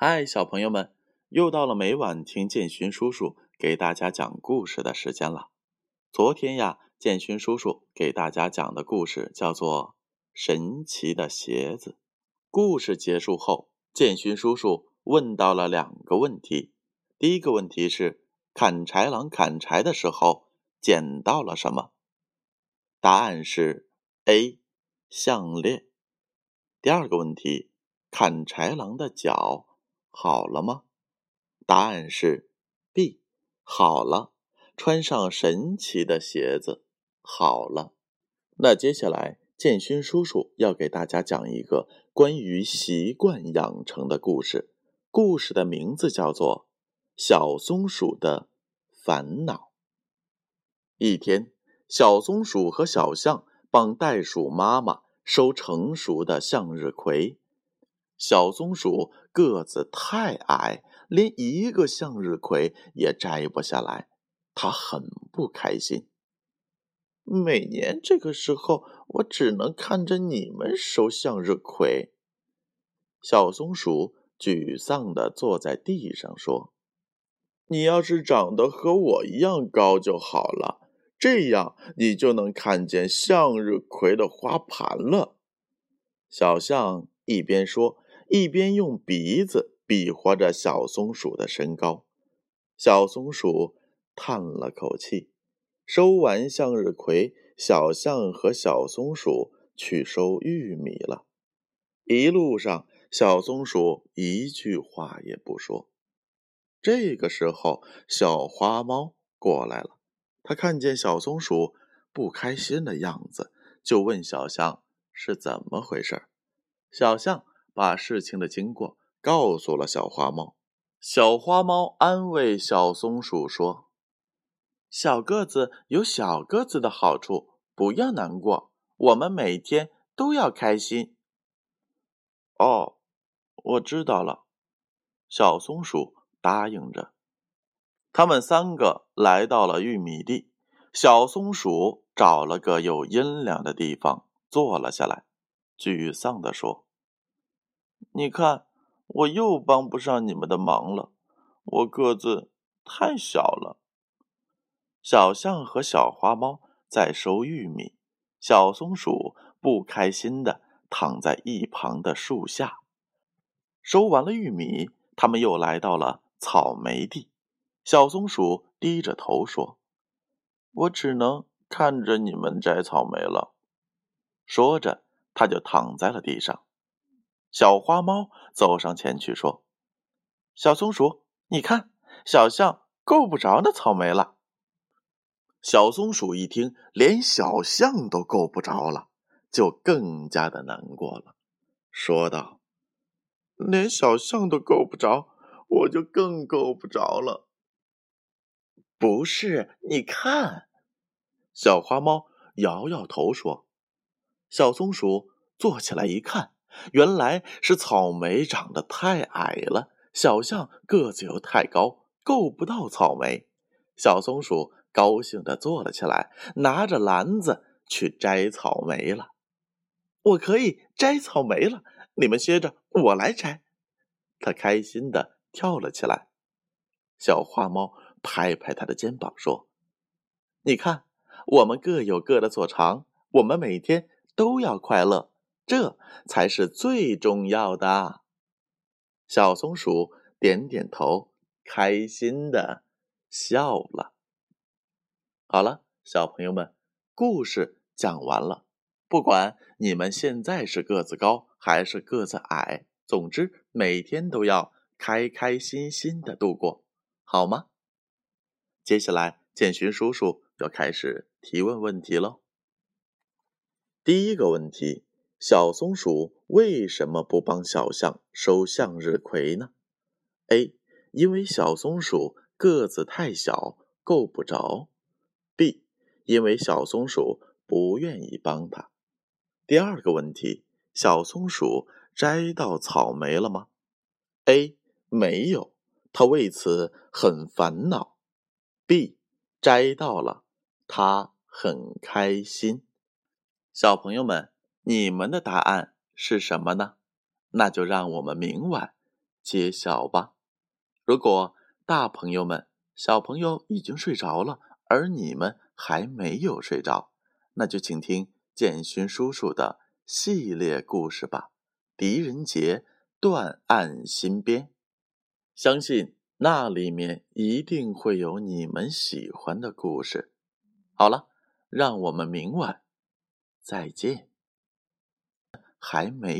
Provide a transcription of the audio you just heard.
嗨，小朋友们，又到了每晚听建勋叔叔给大家讲故事的时间了。昨天呀，建勋叔叔给大家讲的故事叫做《神奇的鞋子》。故事结束后，建勋叔叔问到了两个问题。第一个问题是：砍柴郎砍柴的时候捡到了什么？答案是 A，项链。第二个问题：砍柴郎的脚好了吗？答案是 B，好了。穿上神奇的鞋子，好了。那接下来，建勋叔叔要给大家讲一个关于习惯养成的故事。故事的名字叫做《小松鼠的烦恼》。一天，小松鼠和小象帮袋鼠妈妈收成熟的向日葵。小松鼠个子太矮，连一个向日葵也摘不下来。他很不开心。每年这个时候，我只能看着你们收向日葵。小松鼠沮丧地坐在地上说：“你要是长得和我一样高就好了，这样你就能看见向日葵的花盘了。”小象一边说，一边用鼻子比划着小松鼠的身高。小松鼠。叹了口气，收完向日葵，小象和小松鼠去收玉米了。一路上，小松鼠一句话也不说。这个时候，小花猫过来了。它看见小松鼠不开心的样子，就问小象是怎么回事。小象把事情的经过告诉了小花猫。小花猫安慰小松鼠说。小个子有小个子的好处，不要难过。我们每天都要开心。哦，我知道了。小松鼠答应着。他们三个来到了玉米地。小松鼠找了个有阴凉的地方坐了下来，沮丧地说：“你看，我又帮不上你们的忙了。我个子太小了。”小象和小花猫在收玉米，小松鼠不开心的躺在一旁的树下。收完了玉米，他们又来到了草莓地。小松鼠低着头说：“我只能看着你们摘草莓了。”说着，他就躺在了地上。小花猫走上前去说：“小松鼠，你看，小象够不着那草莓了。”小松鼠一听，连小象都够不着了，就更加的难过了，说道：“连小象都够不着，我就更够不着了。”不是，你看，小花猫摇摇头说：“小松鼠坐起来一看，原来是草莓长得太矮了，小象个子又太高，够不到草莓。”小松鼠。高兴地坐了起来，拿着篮子去摘草莓了。我可以摘草莓了，你们歇着，我来摘。他开心地跳了起来。小花猫拍拍他的肩膀说：“你看，我们各有各的所长，我们每天都要快乐，这才是最重要的。”小松鼠点点头，开心的笑了。好了，小朋友们，故事讲完了。不管你们现在是个子高还是个子矮，总之每天都要开开心心的度过，好吗？接下来，建勋叔叔要开始提问问题喽。第一个问题：小松鼠为什么不帮小象收向日葵呢？A. 因为小松鼠个子太小，够不着。B，因为小松鼠不愿意帮他。第二个问题，小松鼠摘到草莓了吗？A，没有，他为此很烦恼。B，摘到了，他很开心。小朋友们，你们的答案是什么呢？那就让我们明晚揭晓吧。如果大朋友们、小朋友已经睡着了，而你们还没有睡着，那就请听建勋叔叔的系列故事吧。狄仁杰断案新编，相信那里面一定会有你们喜欢的故事。好了，让我们明晚再见。还没。